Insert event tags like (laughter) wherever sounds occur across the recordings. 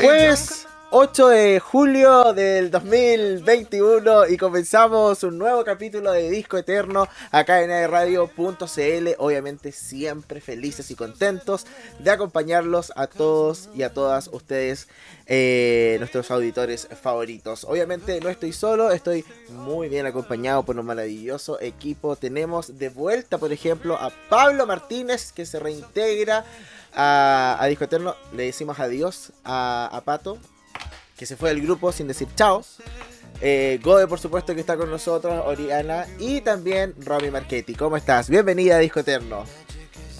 Jueves 8 de julio del 2021 y comenzamos un nuevo capítulo de Disco Eterno acá en radio.cl. Obviamente siempre felices y contentos de acompañarlos a todos y a todas ustedes, eh, nuestros auditores favoritos. Obviamente no estoy solo, estoy muy bien acompañado por un maravilloso equipo. Tenemos de vuelta, por ejemplo, a Pablo Martínez que se reintegra a, Disco Eterno. Le decimos adiós a, a Pato que se fue del grupo sin decir chao. Eh, Gode, por supuesto, que está con nosotros, Oriana y también Romy Marchetti. ¿Cómo estás? Bienvenida a Disco Eterno.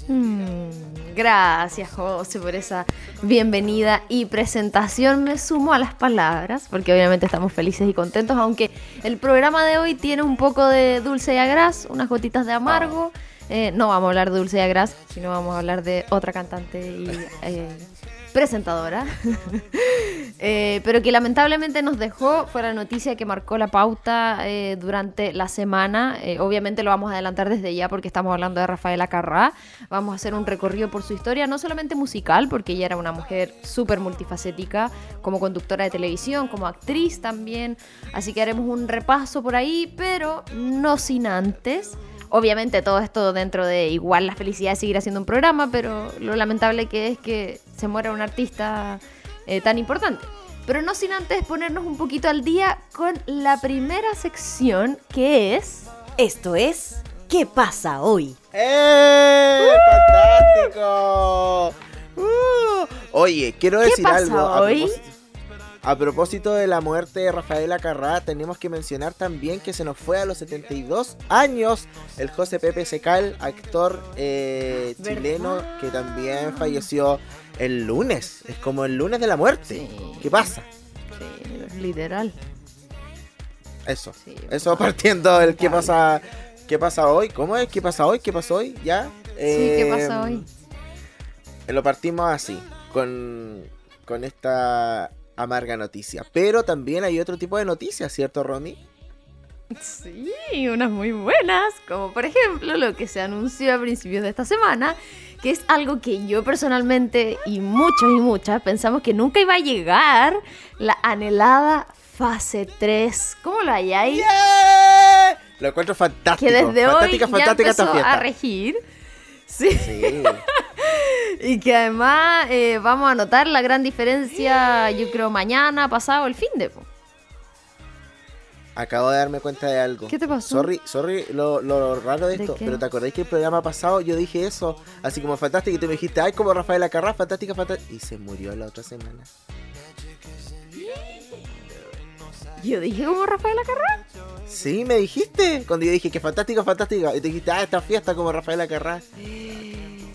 Mm, gracias, José, por esa bienvenida y presentación. Me sumo a las palabras, porque obviamente estamos felices y contentos, aunque el programa de hoy tiene un poco de dulce y agraz, unas gotitas de amargo. Eh, no vamos a hablar de dulce y agraz, sino vamos a hablar de otra cantante y eh, presentadora, (laughs) eh, pero que lamentablemente nos dejó, fue la noticia que marcó la pauta eh, durante la semana. Eh, obviamente lo vamos a adelantar desde ya porque estamos hablando de Rafaela Carrá. Vamos a hacer un recorrido por su historia, no solamente musical, porque ella era una mujer súper multifacética, como conductora de televisión, como actriz también. Así que haremos un repaso por ahí, pero no sin antes Obviamente todo esto dentro de igual la felicidad de seguir haciendo un programa, pero lo lamentable que es que se muera un artista eh, tan importante. Pero no sin antes ponernos un poquito al día con la primera sección que es... Esto es... ¿Qué pasa hoy? ¡Eh! ¡Fantástico! Uh. Oye, quiero decir ¿Qué algo. Pasa hoy? A propósito de la muerte de Rafaela Carrá, tenemos que mencionar también que se nos fue a los 72 años el José Pepe Secal, actor eh, chileno que también falleció el lunes. Es como el lunes de la muerte. ¿Qué pasa? Sí, literal. Eso. eso partiendo del qué pasa, qué pasa hoy. ¿Cómo es? ¿Qué pasa hoy? ¿Qué pasó hoy? ¿Ya? sí, ¿qué pasa em, hoy? Lo partimos así, con, con esta amarga noticia. Pero también hay otro tipo de noticias, ¿cierto, Romy? Sí, unas muy buenas, como por ejemplo lo que se anunció a principios de esta semana, que es algo que yo personalmente y muchos y muchas pensamos que nunca iba a llegar, la anhelada fase 3. ¿Cómo lo hay ahí? Lo encuentro fantástico. Que desde fantástica, hoy fantástica ya empezó a regir. Sí. (laughs) y que además eh, vamos a notar la gran diferencia, yo creo, mañana, pasado, el fin de. po. Acabo de darme cuenta de algo. ¿Qué te pasó? Sorry, sorry lo, lo raro de ¿De esto, pero ¿te acordáis que el programa pasado yo dije eso? Así como fantástica y tú me dijiste, ay, como Rafaela Carrá, fantástica, fantástica. Y se murió la otra semana. Yo dije como Rafaela Carrá. Sí, me dijiste. Cuando yo dije que fantástica, fantástica. Y te dijiste, ah, esta fiesta como Rafaela Carrá. Sí,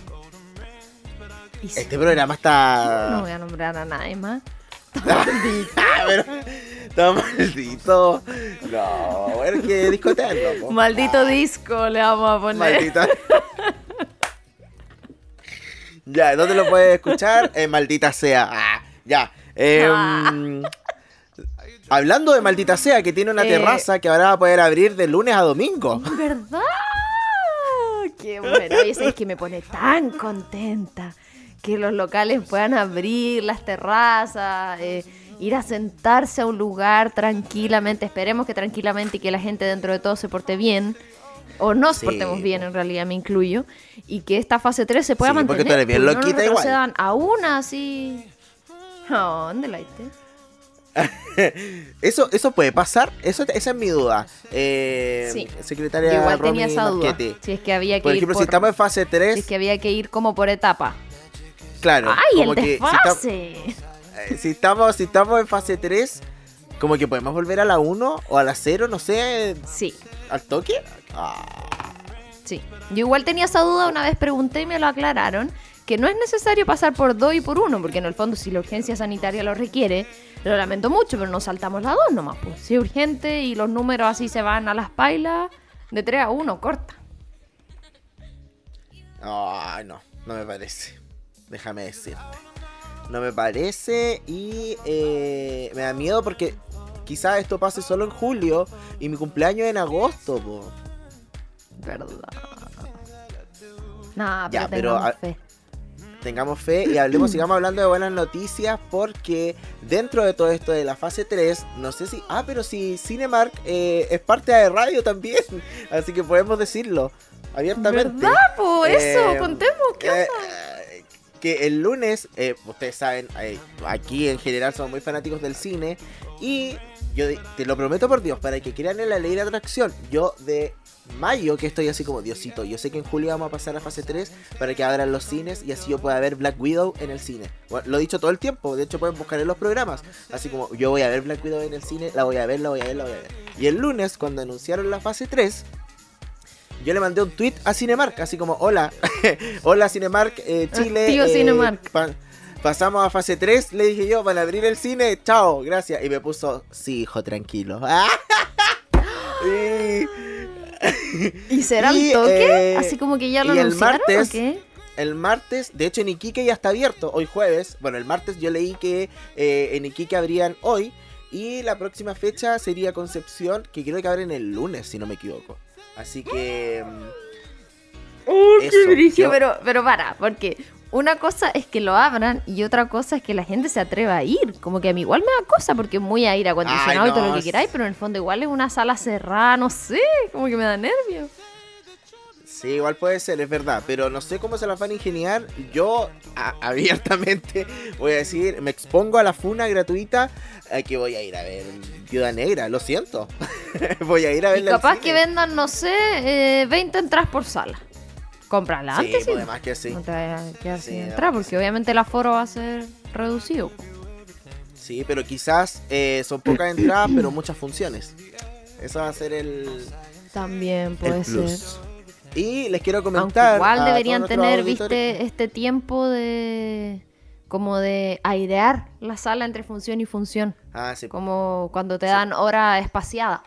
Este programa está. No voy a nombrar a nadie más. (laughs) Ah, pero. Está maldito. No, bueno, que discotearlo. po. Maldito disco le vamos a poner. Maldita. ya, ¿dónde lo puedes escuchar? Eh, maldita sea. Ah, ya. Em, Hablando de maldita sea, que tiene una Eh. terraza que ahora va a poder abrir de lunes a domingo. ¿Verdad? Qué bueno. Y eso es que me pone tan contenta que los locales puedan abrir las terrazas, eh, ir a sentarse a un lugar tranquilamente. Esperemos que tranquilamente y que la gente dentro de todo se porte bien. O nos Sí. portemos bien, en realidad me incluyo. Y que esta fase 3 se pueda Sí, porque mantener. tú eres bien no loquita nos igual. retrocedan a una así. Oh, ¿Dónde la viste? (laughs) Eso, eso puede pasar, eso, esa es mi duda. Eh, Sí. Secretaria Yo igual Romy tenía esa duda. Marchetti. Si es que había que Por ir ejemplo, por, si estamos en fase 3, si es que había que ir como por etapa. claro. ¡Ay, como el que si, desfase! esta- eh, si estamos, si estamos en fase 3, como que podemos volver a la 1 o a la 0, no sé, Sí, al toque. Ah, sí. Yo igual tenía esa duda, una vez pregunté y me lo aclararon, que no es necesario pasar por 2 y por 1, porque en el fondo si la urgencia sanitaria lo requiere, lo lamento mucho, pero nos saltamos la 2 nomás. Pues. Si es urgente y los números así se van a las pailas, de 3 a 1, corta. Ay, no, no me parece. Déjame decirte. No me parece y eh, me da miedo porque quizás esto pase solo en julio y mi cumpleaños en agosto, po. Verdad. Nah, pero Ya, pero, fe. Tengamos fe y hablemos, (clears throat) sigamos hablando de buenas noticias porque dentro de todo esto de la fase 3, no sé si, ah, pero si Cinemark eh, es parte de radio también, (laughs) así que podemos decirlo abiertamente. ¿Verdad? Pues eso, Eh, contemos, ¿qué eh, que el lunes, eh, ustedes saben, aquí en general somos muy fanáticos del cine y yo te lo prometo por Dios, para que crean en la ley de atracción, yo de mayo que estoy así como Diosito, yo sé que en julio vamos a pasar a fase 3 para que abran los cines y así yo pueda ver Black Widow en el cine. Bueno, lo he dicho todo el tiempo, de hecho pueden buscar en los programas, así como yo voy a ver Black Widow en el cine, la voy a ver, la voy a ver, la voy a ver. Y el lunes, cuando anunciaron la fase 3, yo le mandé un tweet a Cinemark, así como, hola, (laughs) hola Cinemark, eh, Chile. Tío eh, Cinemark. pa- pasamos a fase 3, le dije yo, van a abrir el cine, chao, gracias. Y me puso, sí, hijo, tranquilo. (laughs) y ¿Y (laughs) será y, el toque? eh, Así como que ya lo y el anunciaron martes- o qué? el martes, de hecho en Iquique ya está abierto, hoy jueves. Bueno, el martes yo leí que eh, en Iquique abrían hoy. Y la próxima fecha sería Concepción, que creo que abren el lunes, si no me equivoco. Así que... mm, ¡Oh, Eso, qué brillo! yo- Pero, pero para, porque una cosa es que lo abran y otra cosa es que la gente se atreva a ir. Como que a mí igual me da cosa porque es muy aire acondicionado Ay, y todo no, lo que queráis, pero en el fondo igual es una sala cerrada, no sé, como que me da nervio. Sí, igual puede ser, es verdad, pero no sé cómo se las van a ingeniar. Yo a- abiertamente (laughs) voy a decir, me expongo a la funa gratuita a que voy a ir a ver Viuda Negra, lo siento. (laughs) voy a ir a Y verla. al capaz que vendan, no sé, eh, 20 entradas por sala. Cómprala Sí, antes, sí. pues, además que sí. No te vayas a quedar Sí, sin además entrar, que porque sí. obviamente el aforo va a ser reducido. Sí, pero quizás eh, son pocas entradas, pero muchas funciones. Eso va a ser el, También el puede ser. Y les quiero Aunque comentar. igual a deberían tener, viste, este tiempo de como de airear la sala entre función y función. Ah, sí, Como cuando te dan hora espaciada.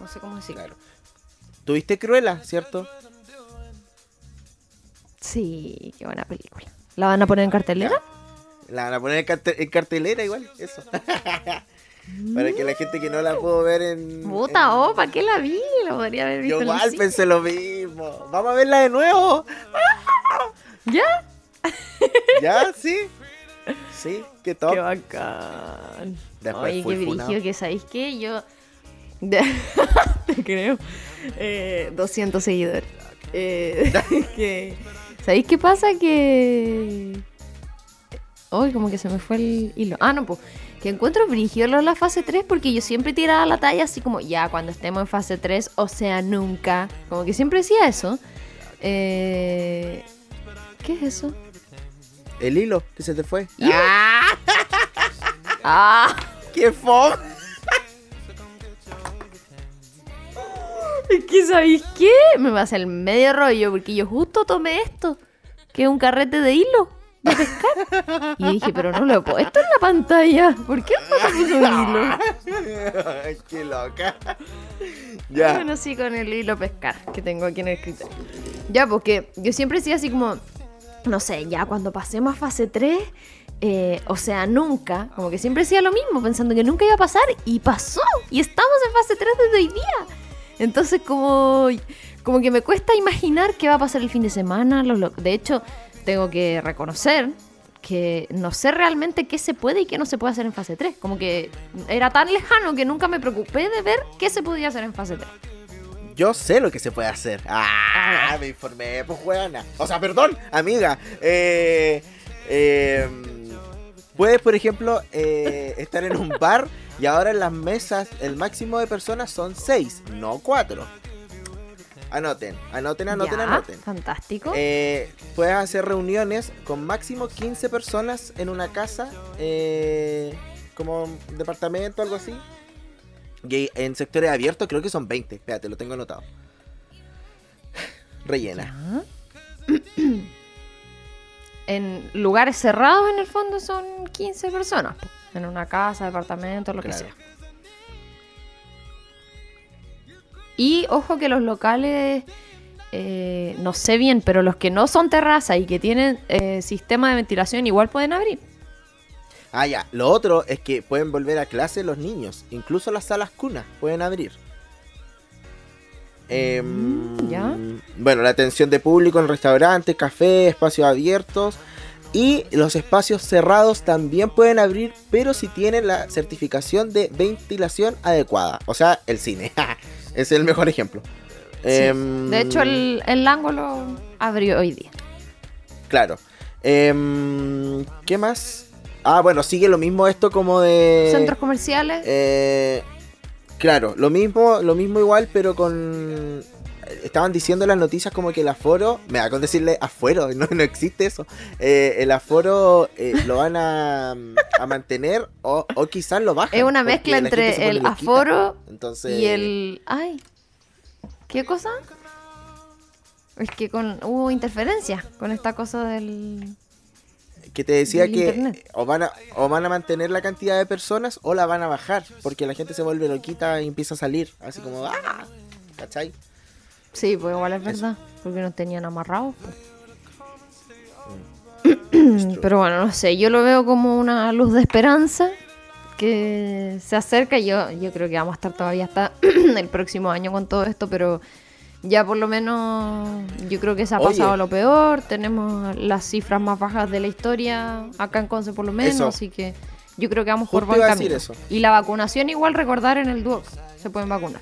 No sé cómo decirlo. claro. Tuviste Cruella, ¿cierto? Sí, qué buena película. ¿La van a poner en cartelera? La van a poner en, carte- en cartelera igual, eso. (laughs) Para que la gente que no la pudo ver en... Puta, en- oh, ¿para qué la vi? La podría haber visto Yo igual pensé lo mismo. Vamos a verla de nuevo. (laughs) ¿Ya? (laughs) ¿Ya? ¿Sí? Sí, qué top. Qué bacán. Después Oye, qué brillo, que sabéis que yo... Te creo. Eh, 200 seguidores. Eh, que... ¿Sabéis qué pasa? Que... Hoy como que se me fue el hilo. Ah, no, pues. Que encuentro brillo la fase 3 porque yo siempre tiraba la talla así como, ya, cuando estemos en fase 3, o sea, nunca. Como que siempre decía eso. Eh... ¿Qué es eso? El hilo que se te fue. Hilo. (laughs) ¡Ah! ¡Qué fome! Es que, ¿sabéis qué? Me va a hacer el medio rollo porque yo justo tomé esto, que es un carrete de hilo de pescar. Y dije, pero no lo he puesto en la pantalla. ¿Por qué no puso hilo? (laughs) ¡Qué loca! Ya. Bueno, sí, con el hilo pescar que tengo aquí en el escritorio. Ya, porque yo siempre decía así como, no sé, ya cuando pasemos a fase 3, eh, o sea, nunca, como que siempre decía lo mismo, pensando que nunca iba a pasar, y pasó, y estamos en fase 3 desde hoy día. Entonces, como, como que me cuesta imaginar qué va a pasar el fin de semana. lo- lo- de hecho, tengo que reconocer que no sé realmente qué se puede y qué no se puede hacer en fase 3. Como que era tan lejano que nunca me preocupé de ver qué se podía hacer en fase 3. Yo sé lo que se puede hacer. Ah, me informé, pues juegana. O sea, perdón, amiga. Eh, eh, puedes, por ejemplo, eh, estar en un bar y ahora en las mesas el máximo de personas son 6, no 4. Anoten, anoten, anoten, Ya, anoten. Fantástico. Eh, puedes hacer reuniones con máximo 15 personas en una casa, eh, como departamento, algo así. Y en sectores abiertos creo que son 20. Espérate, lo tengo anotado. Rellena. (clears throat) En lugares cerrados, en el fondo, son 15 personas. En una casa, departamento, lo que sea. Y ojo que los locales, eh, no sé bien, pero los que no son terraza y que tienen eh, sistema de ventilación igual pueden abrir. Ah, ya. Lo otro es que pueden volver a clase los niños. Incluso las salas cunas pueden abrir. Em, ya. Bueno, la atención de público en restaurantes, cafés, espacios abiertos. Y los espacios cerrados también pueden abrir, pero si tienen la certificación de ventilación adecuada. O sea, el cine. (laughs) es el mejor ejemplo. Sí. Em, De hecho, el, el ángulo abrió hoy día. Claro. Em, ¿Qué más? Ah, bueno, sigue lo mismo esto como de... Centros comerciales. Eh, claro, lo mismo, lo mismo igual, pero con. Estaban diciendo las noticias como que el aforo, me da con decirle afuero, (laughs) no, no existe eso. Eh, el aforo eh, lo van a, a mantener o, o quizás lo bajan. es una mezcla entre el aforo Entonces, y el. ¡Ay! ¿Qué cosa? Es que con hubo interferencia con esta cosa del. Que te decía que internet. o van, a, o van a mantener la cantidad de personas o la van a bajar, porque la gente se vuelve loquita y empieza a salir, así como, ¡ah! ¿Cachai? Sí, pues igual es verdad, porque nos tenían amarrados. Mm. (clears throat) Pero bueno, no sé, yo lo veo como una luz de esperanza que se acerca. Yo, yo creo que vamos a estar todavía hasta (clears throat) el próximo año con todo esto, pero ya por lo menos yo creo que se ha Oye. pasado lo peor. Tenemos las cifras más bajas de la historia acá en Conce por lo menos, Eso. así que yo creo que vamos por Justo buen a decir camino. eso. Y la vacunación igual recordar en el Duoc, se pueden vacunar.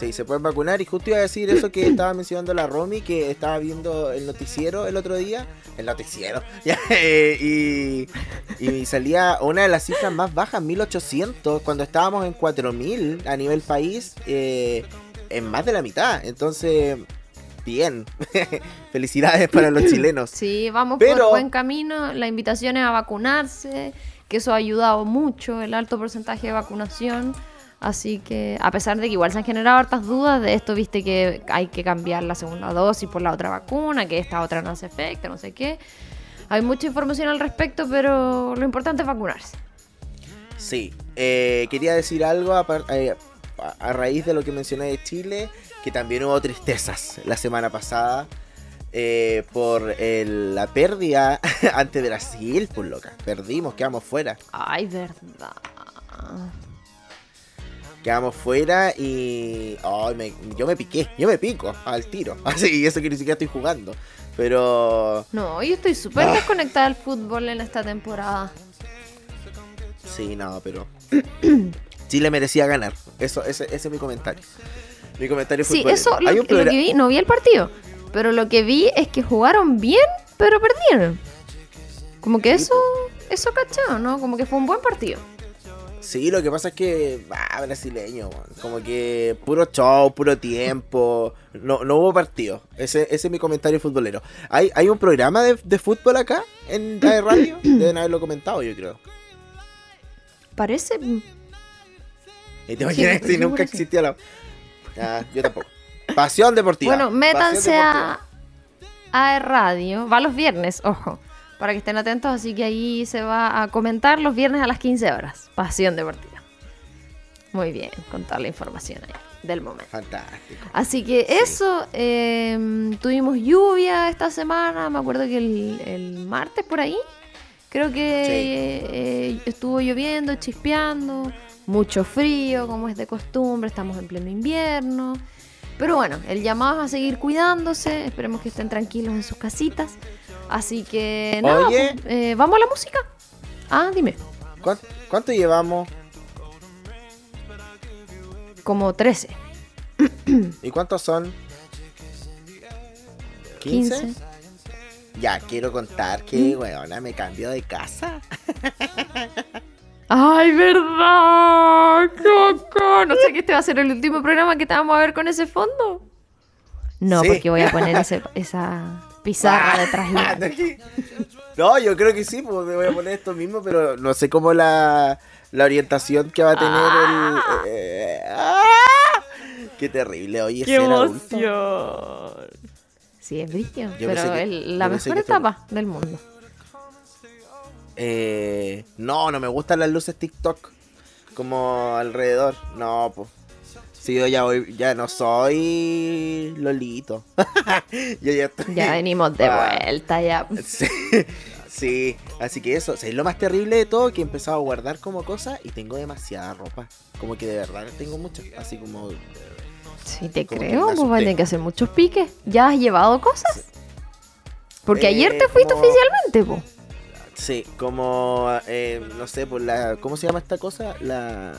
Sí, se pueden vacunar. Y justo iba a decir eso que estaba mencionando la Romy, que estaba viendo el noticiero el otro día. El noticiero. (laughs) eh, y, y salía una de las cifras más bajas, 1800, cuando estábamos en 4000 a nivel país, eh, en más de la mitad. Entonces, bien. (laughs) Felicidades para los (laughs) chilenos. Sí, vamos Pero- por buen camino. La invitación es a vacunarse, que eso ha ayudado mucho, el alto porcentaje de vacunación. Así que, a pesar de que igual se han generado hartas dudas de esto, viste que hay que cambiar la segunda dosis por la otra vacuna, que esta otra no hace efecto, no sé qué. Hay mucha información al respecto, pero lo importante es vacunarse. Sí, eh, quería decir algo eh, a, raíz de lo que mencioné de Chile, que también hubo tristezas la semana pasada eh, por el- la pérdida (laughs) ante Brasil, pues loca, perdimos, quedamos fuera, Ay, verdad. Quedamos fuera y ay, me- yo me piqué, yo me pico al tiro, (laughs) así, y eso que ni siquiera estoy jugando, pero No, yo estoy súper Ah. desconectada del fútbol en esta temporada. sí, no, pero (clears throat) Chile merecía ganar, eso, ese, ese es mi comentario, mi comentario Sí, futbolero. eso lo, que vi, no vi el partido, pero lo que vi es que jugaron bien, pero perdieron. Como que Sí, eso, eso cachado, ¿no? Como que fue un buen partido. Sí, lo que pasa es que, ah, brasileño, como que puro show, puro tiempo, no, no hubo partido. Ese, ese es mi comentario futbolero. ¿Hay, hay un programa de, de fútbol acá en la radio? (clears throat) Deben haberlo comentado, yo creo. Parece. Y te imaginas Sí, si nunca existía la... Ah, yo tampoco. Pasión deportiva. Bueno, métanse deportiva. a, a Radio. Va los viernes, ojo. Para que estén atentos, así que ahí se va a comentar los viernes a las 15 horas. Pasión deportiva. Muy bien, con toda la información ahí del momento. Fantástico. Así que Sí. eso, eh, tuvimos lluvia esta semana, me acuerdo que el, el martes por ahí, creo que eh, estuvo lloviendo, chispeando, mucho frío, como es de costumbre, estamos en pleno invierno. Pero bueno, el llamado es a seguir cuidándose, esperemos que estén tranquilos en sus casitas. Así que nada, Oye. pues, eh, ¿vamos a la música? Ah, dime, ¿Cuán- ¿Cuánto llevamos? como 13, ¿Y cuántos son? 15. Ya, quiero contar que, weona, me cambio de casa. (laughs) ¡Ay, verdad! ¡Coco! No sé que este va a ser el último programa que te vamos a ver con ese fondo. No, Sí. porque voy a poner (laughs) ese- esa pizarra detrás. y- (laughs) No, yo creo que sí, pues me voy a poner esto mismo, pero no sé cómo la, la orientación que va a tener el. eh, ¡ah! Qué terrible, oye, ¡Qué ser adulto. emoción! Sí, es brillo, Yo pero que- es la mejor etapa del mundo. Eh, no, no me gustan las luces TikTok. Como alrededor. No, pues. Sí, yo ya voy, ya no soy Lolito. (laughs) yo ya estoy. Ya venimos de Ah. vuelta, ya. Sí, (laughs) sí, así que eso, es lo más terrible de todo que he empezado a guardar como cosas y tengo demasiada ropa. Como que de verdad tengo mucha, así como Sí, te Como creo, pues va a tener que hacer muchos piques. ¿Ya has llevado cosas? Porque Eh, ayer te fuiste como- oficialmente, po. Sí, como, eh, no sé, por la, ¿cómo se llama esta cosa? La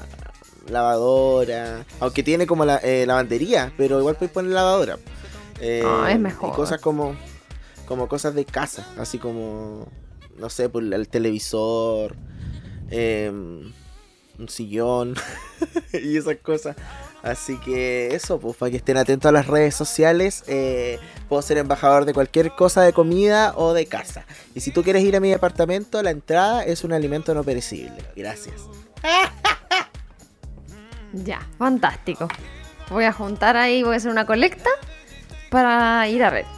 lavadora. Aunque tiene como la eh, lavandería, pero igual puedes poner lavadora. Eh, Ah, es mejor. Y cosas como, como cosas de casa, así como, no sé, por el televisor, eh, un sillón (laughs) y esas cosas. Así que eso, pues para que estén atentos a las redes sociales, eh, puedo ser embajador de cualquier cosa de comida o de casa. Y si tú quieres ir a mi departamento, la entrada es un alimento no perecible. Gracias. (laughs) Ya, fantástico. Voy a juntar ahí, voy a hacer una colecta para ir a verte.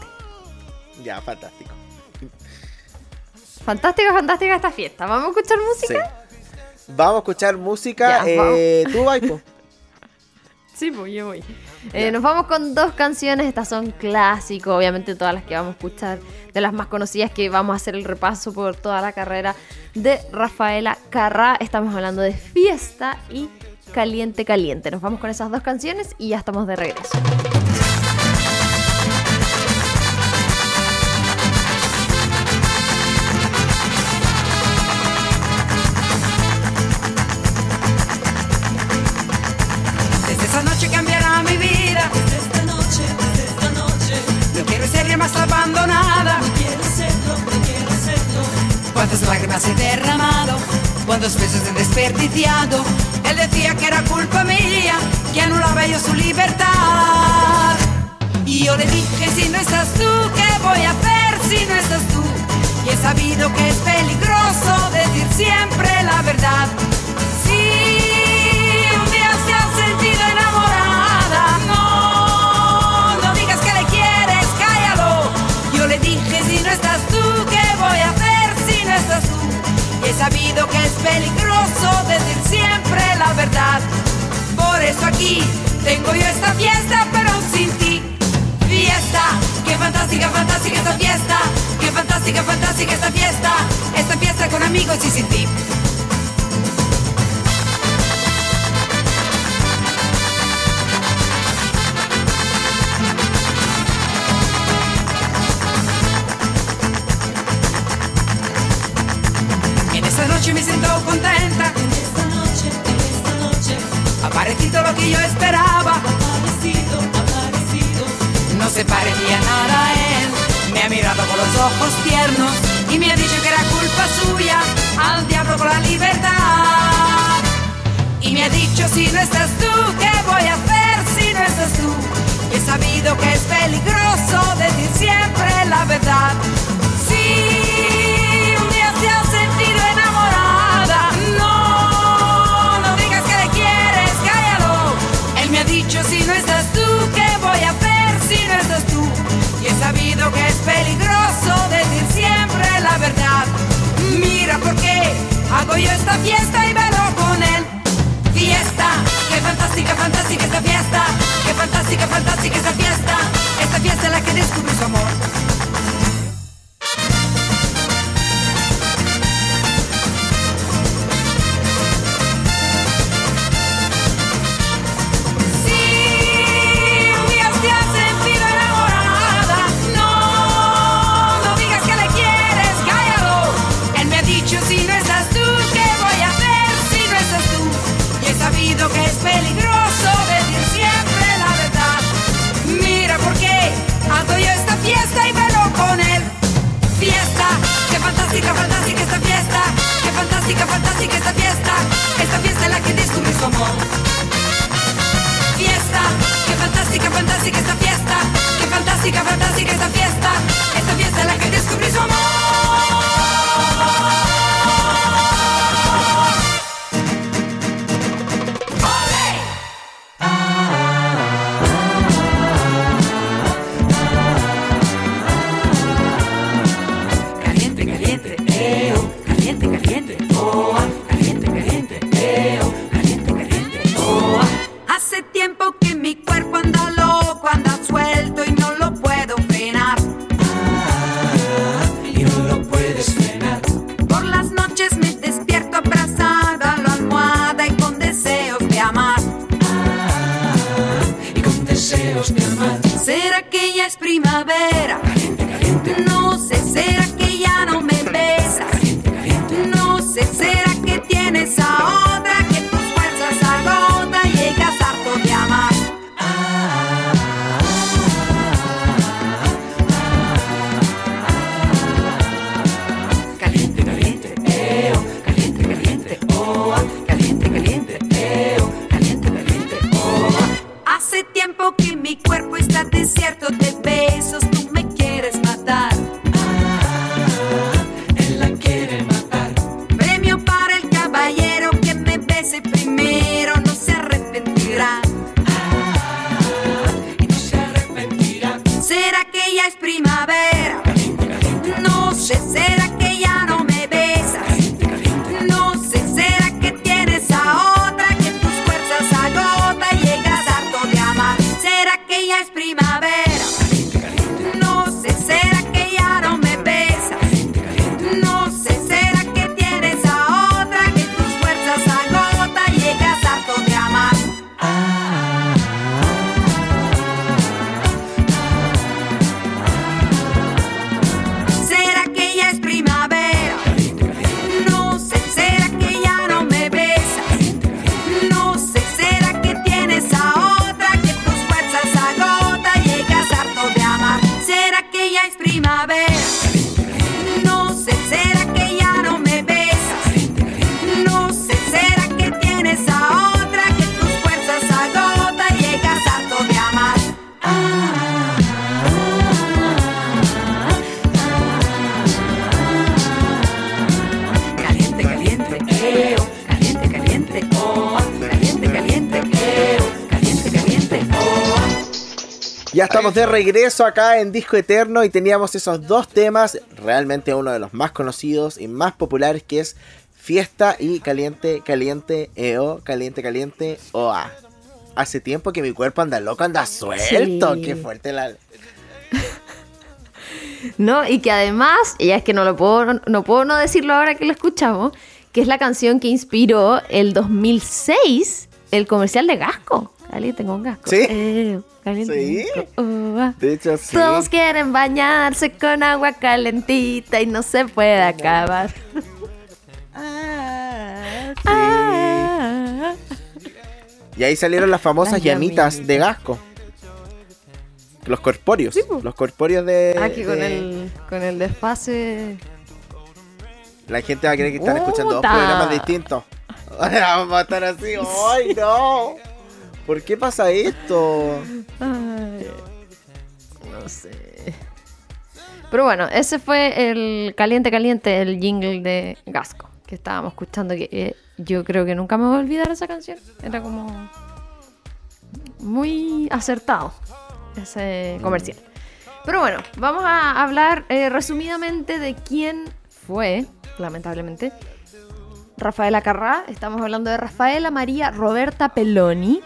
Ya, fantástico. Fantástica, fantástica esta fiesta. ¿Vamos a escuchar música? Sí. Vamos a escuchar música. Ya, eh, tú, Vaipo. (laughs) Sí, pues yo voy. Eh, nos vamos con dos canciones, estas son clásicos, obviamente todas las que vamos a escuchar, de las más conocidas que vamos a hacer el repaso por toda la carrera de Rafaela Carrá. Estamos hablando de Fiesta y Caliente Caliente. Nos vamos con esas dos canciones y ya estamos de regreso. Desde esa noche cambiará mi vida. Desde esta noche, desde esta noche, No quiero ser más abandonada. no quiero serlo, no quiero serlo. Cuántas lágrimas he derramado, cuántos besos he desperdiciado. Él decía que era culpa mía, que anulaba yo su libertad. Y yo le dije, si no estás tú, ¿qué voy a hacer si no estás tú? Y he sabido que es peligroso decir siempre aquí tengo yo esta fiesta, pero sin ti. Fiesta, qué fantástica, fantástica esta fiesta. Qué fantástica, fantástica esta fiesta. Esta fiesta con amigos y sin ti. En esta noche me siento contenta. Ha parecido lo que yo esperaba. aparecido, aparecido. No se parecía nada a él. Me ha mirado con los ojos tiernos y me ha dicho que era culpa suya. Al diablo con la libertad. Y me ha dicho si no estás tú, ¿qué voy a hacer si no estás tú? He sabido que es peligroso decir siempre la verdad. Sabido que es peligroso decir siempre la verdad. Mira por qué hago yo esta fiesta y velo con él. Fiesta, qué fantástica, fantástica esta fiesta. Qué fantástica, fantástica esta fiesta. Esta fiesta en la que descubrí su amor. Estamos de regreso acá en Disco Eterno y teníamos esos dos temas, realmente uno de los más conocidos y más populares que es Fiesta y Caliente, Caliente, EO, Caliente, Caliente, OA. Hace tiempo que mi cuerpo anda loco, anda suelto, Sí. qué fuerte la... (laughs) ¿no? Y que además, y es que no lo puedo, no puedo no decirlo ahora que lo escuchamos, que es la canción que inspiró el 2006 el comercial de Gasco. Caliente con Gasco. ¿Sí? Eh, caliente ¿Sí? con ah. De hecho, sí. Todos quieren bañarse con agua calentita y no se puede acabar. Ah, sí. Ah. Y ahí salieron las famosas Las llamitas llamitas. de Gasco. Los corpóreos. Sí, los corpóreos de... Aquí con de- el, con el desfase. La gente va a creer que están escuchando dos programas distintos. (laughs) Vamos a estar así. ¡Ay, no! ¿Por qué pasa esto? Ay, no sé. Pero bueno, ese fue el caliente caliente, el jingle de Gasco que estábamos escuchando. Eh, yo creo que nunca me voy a olvidar esa canción. Era como muy acertado ese comercial. Pero bueno, vamos a hablar eh, resumidamente de quién fue, lamentablemente, Rafaela Carrá. Estamos hablando de Rafaela María Roberta Peloni,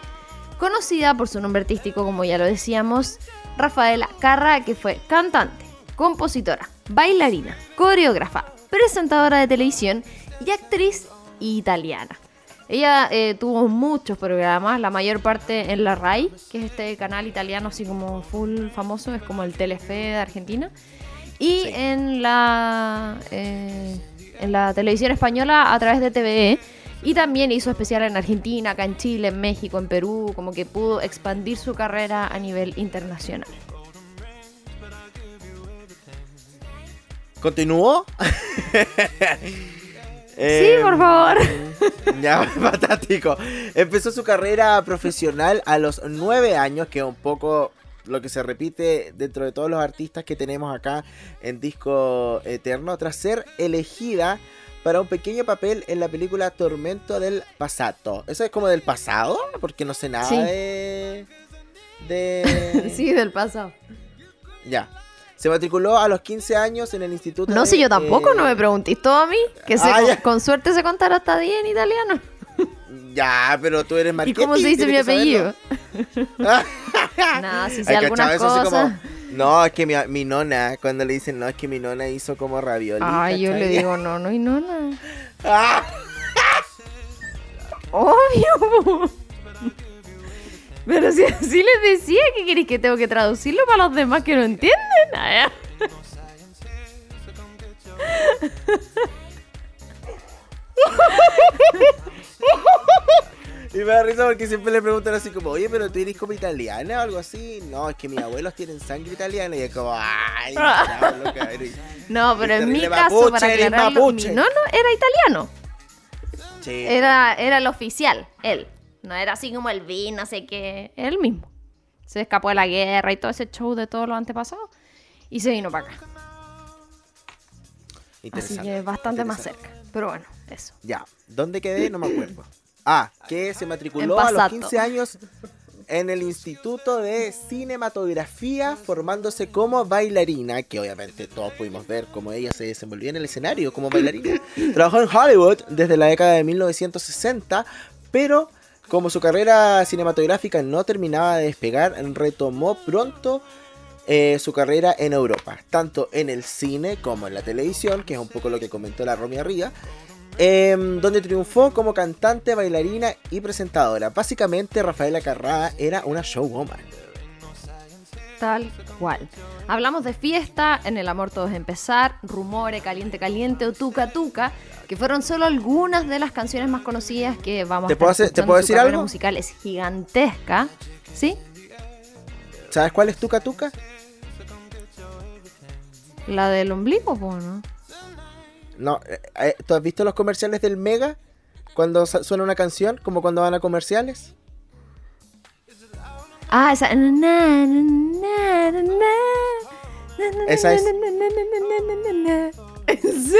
conocida por su nombre artístico, como ya lo decíamos, Rafaela Carrá, que fue cantante, compositora, bailarina, coreógrafa, presentadora de televisión y actriz italiana. Ella eh, tuvo muchos programas, la mayor parte en la RAI, que es este canal italiano así como full famoso, es como el Telefe de Argentina. Y Sí. en la eh, en la televisión española a través de TVE. Y también hizo especial en Argentina, acá en Chile, en México, en Perú, como que pudo expandir su carrera a nivel internacional. ¿Continuó? (laughs) Sí, por favor. (laughs) Ya, (laughs) fantástico. Empezó su carrera profesional a los nueve años, que es un poco lo que se repite dentro de todos los artistas que tenemos acá en Disco Eterno, tras ser elegida para un pequeño papel en la película Tormento del Pasado. ¿Eso es como del pasado? Porque no sé nada Sí. de... de... (laughs) Sí, del pasado. Ya. Se matriculó a los 15 años en el instituto No, de, si yo tampoco, eh, no me preguntéis todo a mí. Que Ah, con suerte se contará hasta 10 en italiano. Ya, pero tú eres ¿Y marketing. cómo se dice mi apellido? (laughs) (laughs) Nada, si sé algunas cosas. como, no, es que mi, mi nona, cuando le dicen, no, es que mi nona hizo como ravioli. Ay, yo le digo no, no y no, no. Ah, Obvio. Pero si así les decía, ¿qué queréis que tengo que traducirlo para los demás que no entienden? Ah. (laughs) Y me da risa porque siempre le preguntan así como, oye, pero tú eres como italiana o algo así. No, es que mis abuelos tienen sangre italiana. Y es como, ay, ya, loca, eres- (laughs) No, pero en mi caso, mapuche, para aclararlo, mi nono era italiano. Sí. Era, era el oficial, él. No era así como el vin, no sé qué. Él mismo. Se escapó de la guerra y todo ese show de todos los antepasados. Y se vino para acá. Así que bastante más cerca. Pero bueno, eso. Ya, ¿dónde quedé? No me acuerdo. Ah, que se matriculó a los Pasato. 15 años en el Instituto de Cinematografía, formándose como bailarina, que obviamente todos pudimos ver cómo ella se desenvolvía en el escenario como bailarina. (laughs) Trabajó en Hollywood desde la década de 1960, pero como su carrera cinematográfica no terminaba de despegar, retomó pronto eh, su carrera en Europa, tanto en el cine como en la televisión, que es un poco lo que comentó la Romy arriba, em, donde triunfó como cantante, bailarina y presentadora. Básicamente, Rafaela Carrá era una showwoman. Tal cual. Hablamos de fiesta, en el amor todo es empezar, rumores, caliente caliente o tuca tuca, que fueron solo algunas de las canciones más conocidas que vamos ¿Te a puedo hacer- te puedo decir algo? musical es gigantesca, ¿sí? ¿Sabes cuál es Tuca Tuca? La del ombligo, ¿no? No, eh, eh, ¿tú has visto los comerciales del Mega? Cuando suena una canción, como cuando van a comerciales. Ah, esa. Esa es. ¿En serio?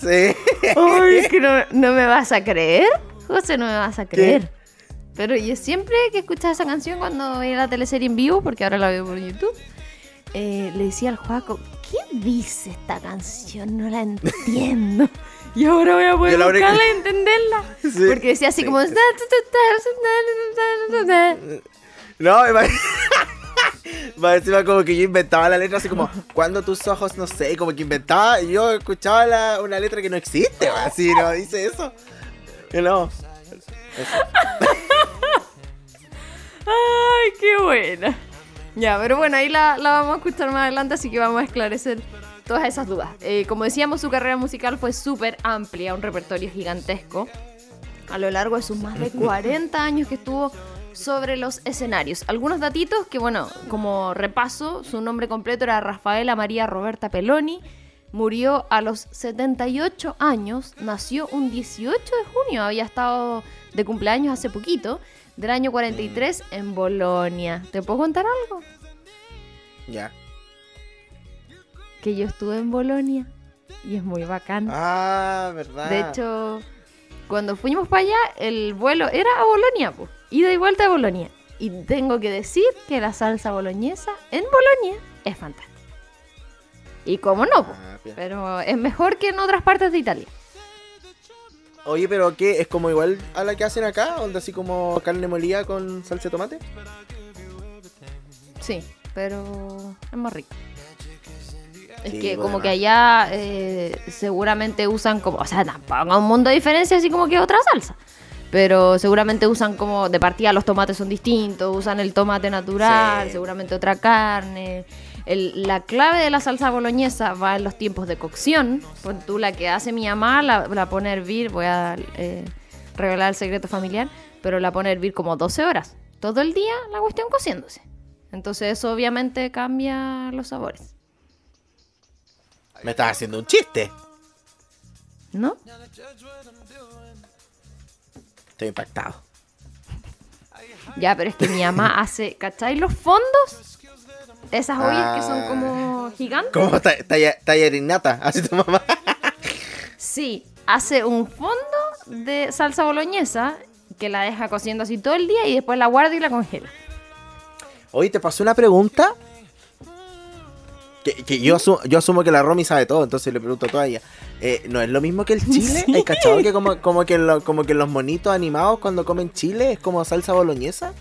Sí. Ay, que no, no me vas a creer. José, no me vas a creer. Pero yo siempre que escuchaba esa canción cuando veía la teleserie en vivo, porque ahora la veo por YouTube, eh, le decía al Juaco, ¿qué dice esta canción? No la entiendo. Y ahora voy a poder buscarla y entenderla. (laughs) Sí. Porque decía así Sí. como... No. (laughs) Más encima como que yo inventaba la letra así como cuando tus ojos, no sé, como que inventaba y yo escuchaba la- una letra que no existe, así, ¿no? Dice eso. No. (laughs) ¡Ay, qué buena! Ya, pero bueno, ahí la, la vamos a escuchar más adelante, así que vamos a esclarecer todas esas dudas. Eh, como decíamos, su carrera musical fue súper amplia, un repertorio gigantesco. A lo largo de sus más de (laughs) 40 años que estuvo sobre los escenarios. Algunos datitos que, bueno, como repaso, su nombre completo era Rafaela María Roberta Peloni. Murió a los 78 años, nació un 18 de junio, había estado de cumpleaños hace poquito, del año 43 en Bolonia. ¿Te puedo contar algo? Ya. Que yo estuve en Bolonia y es muy bacán. Ah, verdad. De hecho, cuando fuimos para allá, el vuelo era a Bolonia, pues. Ida y vuelta a Bolonia. Y tengo que decir que la salsa boloñesa en Bolonia es fantástica. Y cómo no, po, Ah, pero es mejor que en otras partes de Italia. Oye, pero ¿qué? ¿Es como igual a la que hacen acá? ¿Onda así como carne molida con salsa de tomate? Sí, pero es más rico. Es Sí, que bueno. como que allá eh, seguramente usan como, o sea, tampoco un mundo de diferencia así como que otra salsa. Pero seguramente usan como, de partida los tomates son distintos, usan el tomate natural, Sí. seguramente otra carne. El- la clave de la salsa boloñesa va en los tiempos de cocción. Tú la que hace mi mamá, la, la pone a hervir, voy a eh, revelar el secreto familiar, pero la pone a hervir como 12 horas. Todo el día la cuestión cociéndose. Entonces eso obviamente cambia los sabores, Me estás haciendo un chiste. ¿no? Estoy impactado. Ya, pero es que mi mamá hace, ¿cachai? Los fondos, esas ollas que son Ah. como gigantes. Como talla- tallerinata, así tu mamá. Sí, hace un fondo de salsa boloñesa que la deja cociendo así todo el día y después la guarda y la congela. Oye, ¿te pasó una pregunta? Que, que yo, asumo, yo asumo que la Romy sabe todo, entonces le pregunto a toda ella. Eh, ¿No es lo mismo que el (laughs) chile? Sí. ¿Hay cachado que como, como, que lo- como que los monitos animados cuando comen chile es como salsa boloñesa?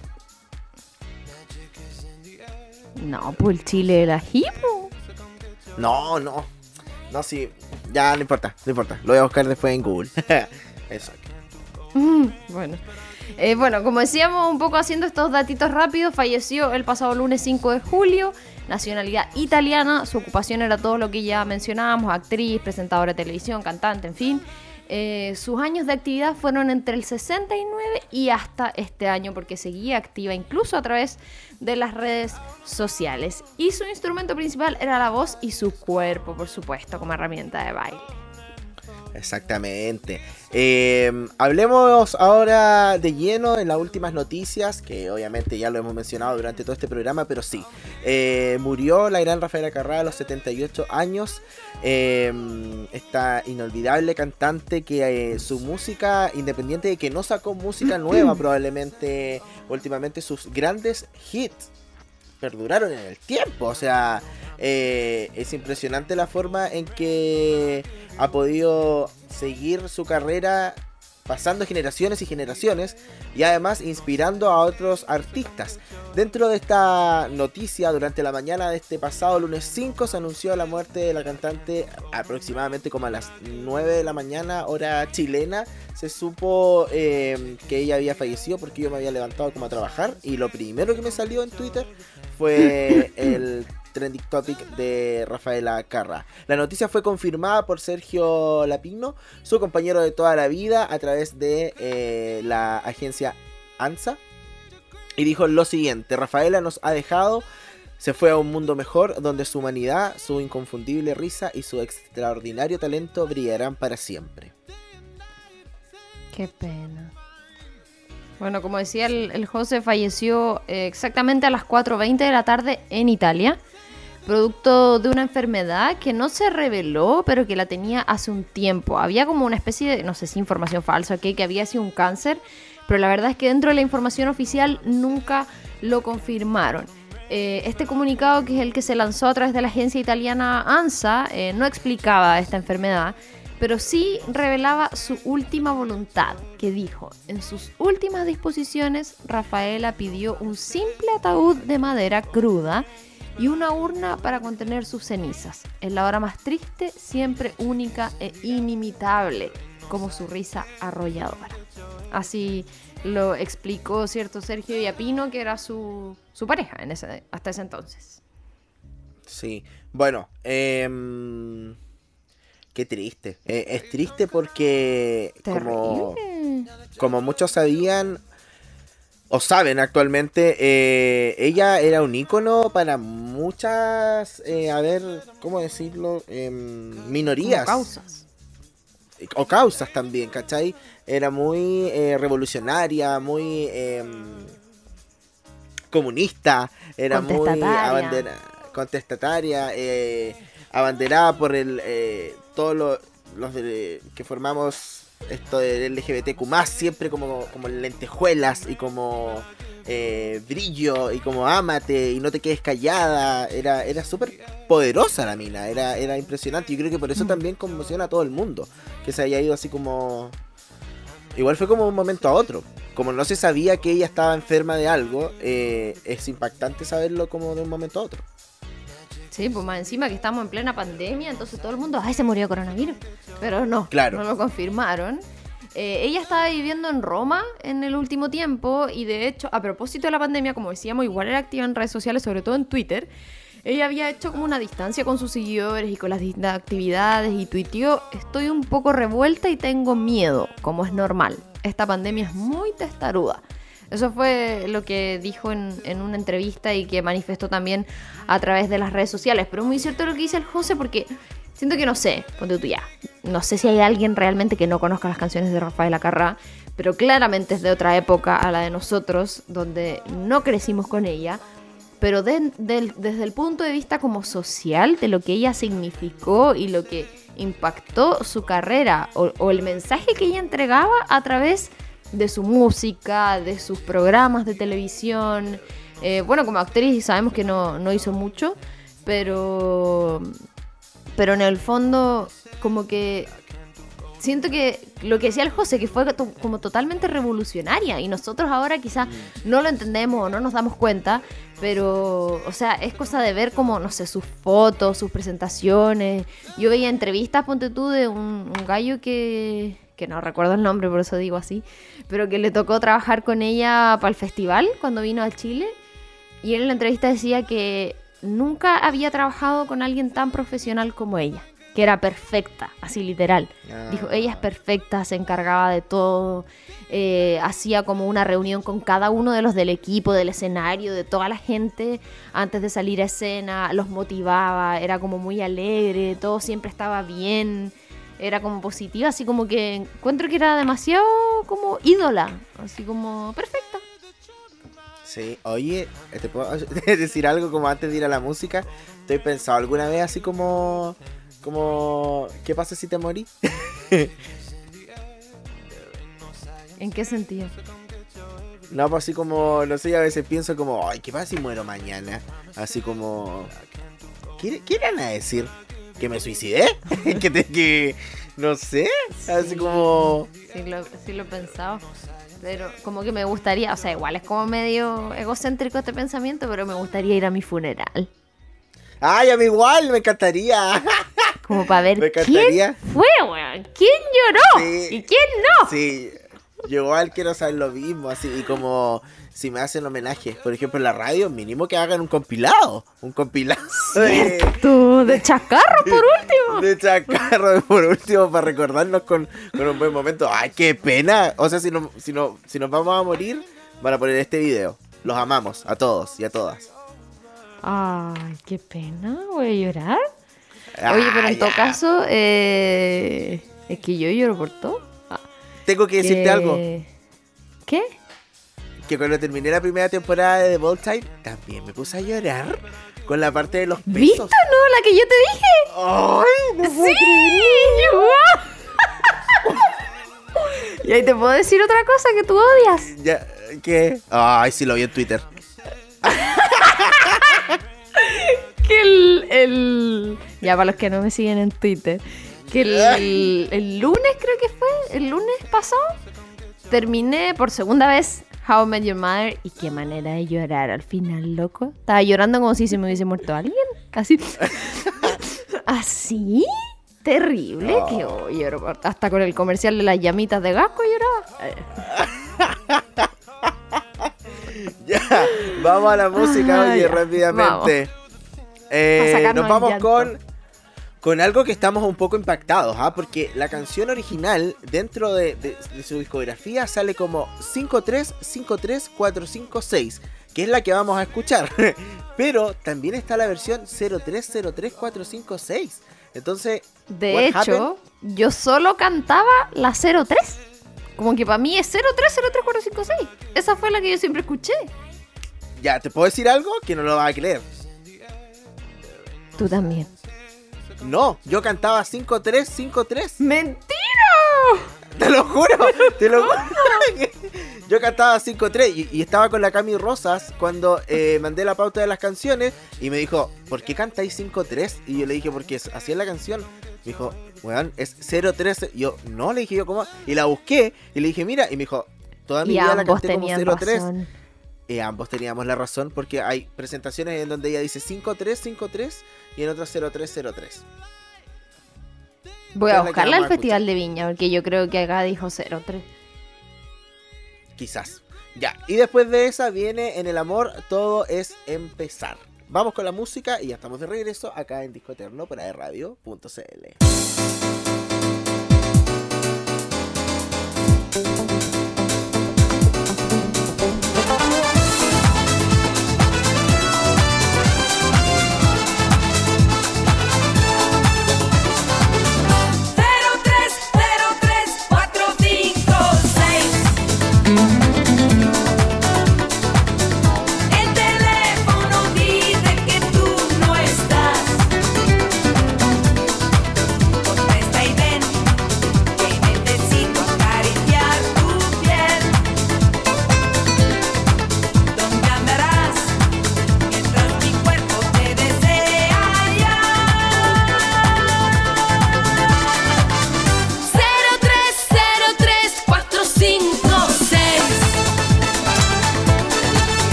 No, pues el chile del ají, po. No, no. No, sí. Ya, no importa, no importa. Lo voy a buscar después en Google. (laughs) Eso. Mm, bueno. Eh, bueno, como decíamos, un poco haciendo estos datitos rápidos, falleció el pasado lunes 5 de julio, nacionalidad italiana, su ocupación era todo lo que ya mencionábamos, actriz, presentadora de televisión, cantante, en fin. Eh, sus años de actividad fueron entre el 69 y hasta este año, porque seguía activa incluso a través de las redes sociales. Y su instrumento principal era la voz y su cuerpo, por supuesto, como herramienta de baile. Exactamente. Eh, hablemos ahora de lleno en las últimas noticias, que obviamente ya lo hemos mencionado durante todo este programa, pero sí. Eh, murió la gran Rafaela Carrá a los 78 años. Eh, esta inolvidable cantante que eh, su música, independiente de que no sacó música nueva, (clears throat) probablemente últimamente sus grandes hits perduraron en el tiempo. O sea, eh, es impresionante la forma en que ha podido seguir su carrera pasando generaciones y generaciones y además inspirando a otros artistas. Dentro de esta noticia, durante la mañana de este pasado lunes 5 se anunció la muerte de la cantante aproximadamente como a las 9 de la mañana, hora chilena. Se supo eh, que ella había fallecido porque yo me había levantado como a trabajar y lo primero que me salió en Twitter fue (laughs) el trending topic de Rafaela Carra. La noticia fue confirmada por Sergio Lapino, su compañero de toda la vida, a través de eh, la agencia ANSA. Y dijo lo siguiente, Rafaela nos ha dejado, se fue a un mundo mejor donde su humanidad, su inconfundible risa y su extraordinario talento brillarán para siempre. Qué pena. Bueno, como decía, el, el José falleció eh, exactamente a las 4.20 de la tarde en Italia, producto de una enfermedad que no se reveló, pero que la tenía hace un tiempo. Había como una especie de, no sé si información falsa, ¿ok? que había sido un cáncer, pero la verdad es que dentro de la información oficial nunca lo confirmaron. Eh, este comunicado, que es el que se lanzó a través de la agencia italiana ANSA, eh, no explicaba esta enfermedad, pero sí revelaba su última voluntad, que dijo, en sus últimas disposiciones, Rafaela pidió un simple ataúd de madera cruda y una urna para contener sus cenizas. En la hora más triste, siempre única e inimitable, como su risa arrolladora. Así lo explicó cierto Sergio Yapino, que era su, su pareja en ese, hasta ese entonces. Sí, bueno, em, qué triste. Eh, es triste porque como, como muchos sabían o saben actualmente, eh, ella era un ícono para muchas, eh, a ver, ¿cómo decirlo? Em, Como minorías. causas. o causas también, ¿cachai? Era muy eh, revolucionaria, muy em, comunista, era muy Contestataria. abandera- contestataria, eh, abanderada por el eh, todos lo- los de- que formamos esto del LGBTQ+, siempre como, como lentejuelas y como eh, brillo y como ámate y no te quedes callada. Era, era súper poderosa la mina, era, era impresionante. Yo creo que por eso también conmociona a todo el mundo, que se haya ido así como... Igual fue como de un momento a otro. Como no se sabía que ella estaba enferma de algo, eh, es impactante saberlo como de un momento a otro. Sí, pues más encima que estamos en plena pandemia, entonces todo el mundo, ay, se murió de coronavirus. Pero no, Claro. no lo confirmaron. Eh, ella estaba viviendo en Roma en el último tiempo y de hecho, a propósito de la pandemia, como decíamos, igual era activa en redes sociales, sobre todo en Twitter. Ella había hecho como una distancia con sus seguidores y con las distintas actividades y tuiteó, estoy un poco revuelta y tengo miedo, como es normal. Esta pandemia es muy testaruda. Eso fue lo que dijo en, en una entrevista y que manifestó también a través de las redes sociales. Pero es muy cierto lo que dice el José porque siento que no sé, ponte tú ya. No sé si hay alguien realmente que no conozca las canciones de Rafael Acarrá, pero claramente es de otra época a la de nosotros, donde no crecimos con ella. Pero desde el punto de vista como social, de lo que ella significó y lo que impactó su carrera, o, el mensaje que ella entregaba a través su música, de sus programas de televisión. Eh, bueno, como actriz sabemos que no, no hizo mucho, pero, pero en el fondo como que siento que lo que decía el José, que fue to- como totalmente revolucionaria y nosotros ahora quizás no lo entendemos o no nos damos cuenta, pero, o sea, es cosa de ver como, no sé, sus fotos, sus presentaciones. Yo veía entrevistas, ponte tú, de un, un gallo que, que no recuerdo el nombre, por eso digo así, pero que le tocó trabajar con ella para el festival cuando vino a Chile. Y él en la entrevista decía que nunca había trabajado con alguien tan profesional como ella, que era perfecta, así literal. Ah. Dijo, ella es perfecta, se encargaba de todo, eh, hacía como una reunión con cada uno de los del equipo, del escenario, de toda la gente antes de salir a escena, los motivaba, era como muy alegre, todo siempre estaba bien, era como positiva, así como que encuentro que era demasiado como ídola, así como perfecta. Sí, oye, ¿te puedo (laughs) decir algo como antes de ir a la música? Estoy pensado alguna vez así como. como. ¿Qué pasa si te morí? (laughs) ¿En qué sentido? No, pues así como, no sé, a veces pienso como, ay, ¿qué pasa si muero mañana? Así como, ¿qué, qué irán a decir? ¿Que me suicidé? (laughs) ¿Que te, que, no sé? Así como, Sí lo, sí lo he pensado. Pero como que me gustaría, o sea, igual es como medio egocéntrico este pensamiento, pero me gustaría ir a mi funeral. ay, a mí igual, me encantaría. (laughs) Como para ver Me quién fue, weón. ¿Quién lloró? Sí. ¿Y quién no? Sí, yo igual quiero saber lo mismo, así, y como si me hacen homenaje, por ejemplo, en la radio, mínimo que hagan un compilado, un compilado de, Tú, de chacarro, por último. de chacarro, por último, para recordarnos con, con un buen momento. Ay, qué pena. O sea, si, no, si, no, si nos vamos a morir, van a poner este video. Los amamos, a todos y a todas. Ay, qué pena, voy a llorar. Oye, pero Ah, en todo caso, eh, es que yo lloro por todo. Ah, Tengo que decirte que- algo. ¿Qué? Que cuando terminé la primera temporada de The Bold Type, también me puse a llorar con la parte de los ¿Viste besos. o no? La que yo te dije. ¡Ay! no ¡Sí! (laughs) Y ahí te puedo decir otra cosa que tú odias. Ya, ¿Qué? Ay, sí lo vi en Twitter. (laughs) Que el, el- Ya, para los que no me siguen en Twitter. Que el, el lunes, creo que fue, el lunes pasado, terminé por segunda vez How I Met Your Mother. Y qué manera de llorar al final, loco. Estaba llorando como si se me hubiese muerto alguien. Así. (laughs) Así. Terrible. Que oh, lloro hasta con el comercial de las llamitas de Gasco lloraba. (laughs) Ya, vamos a la música, Ah, oye, ya, rápidamente. Eh, nos vamos con, con algo que estamos un poco impactados, ¿ah? porque la canción original dentro de, de- de su discografía sale como 5353456, que es la que vamos a escuchar. (laughs) Pero también está la versión 0303456. Entonces, De hecho, happened? yo solo cantaba la 03. Como que para mí es 0303456. Esa fue la que yo siempre escuché. ya, ¿te puedo decir algo? Que no lo vas a creer. Tú también. No, yo cantaba 5353. ¡Mentira! Te lo juro, te lo juro. (laughs) Yo cantaba 5-3 y, y estaba con la Cami Rosas cuando eh, mandé la pauta de las canciones y me dijo, ¿por qué cantáis 5-3? Y yo le dije, porque es- así es la canción. Me dijo, weón, es 0-3. Y yo, no, le dije yo, ¿cómo? Y la busqué y le dije, mira, y me dijo, toda mi Y vida la canté como tenían 0-3. Y ambos teníamos la razón porque hay presentaciones en donde ella dice 5-3, 5-3 y en otras 0-3, 0-3. Voy ¿Qué a buscarla al Festival de Viña, porque yo creo que acá dijo 03. Quizás. Ya, y después de esa viene En el amor todo es empezar. Vamos con la música y ya estamos de regreso acá en Disco Eterno para radio.cl.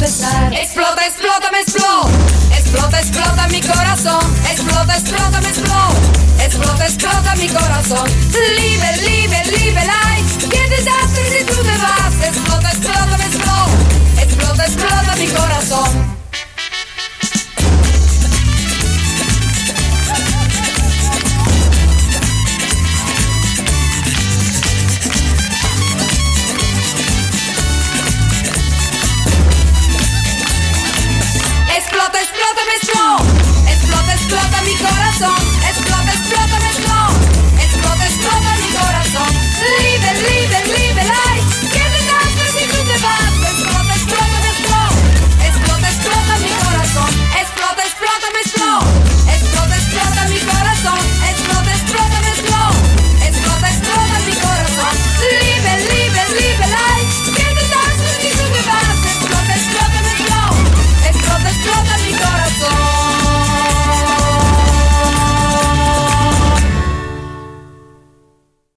Explota, explota, me explota. Explota, explota mi corazón. Explota, explota, me explota. Explota, explota mi corazón. Libre, libre, libre,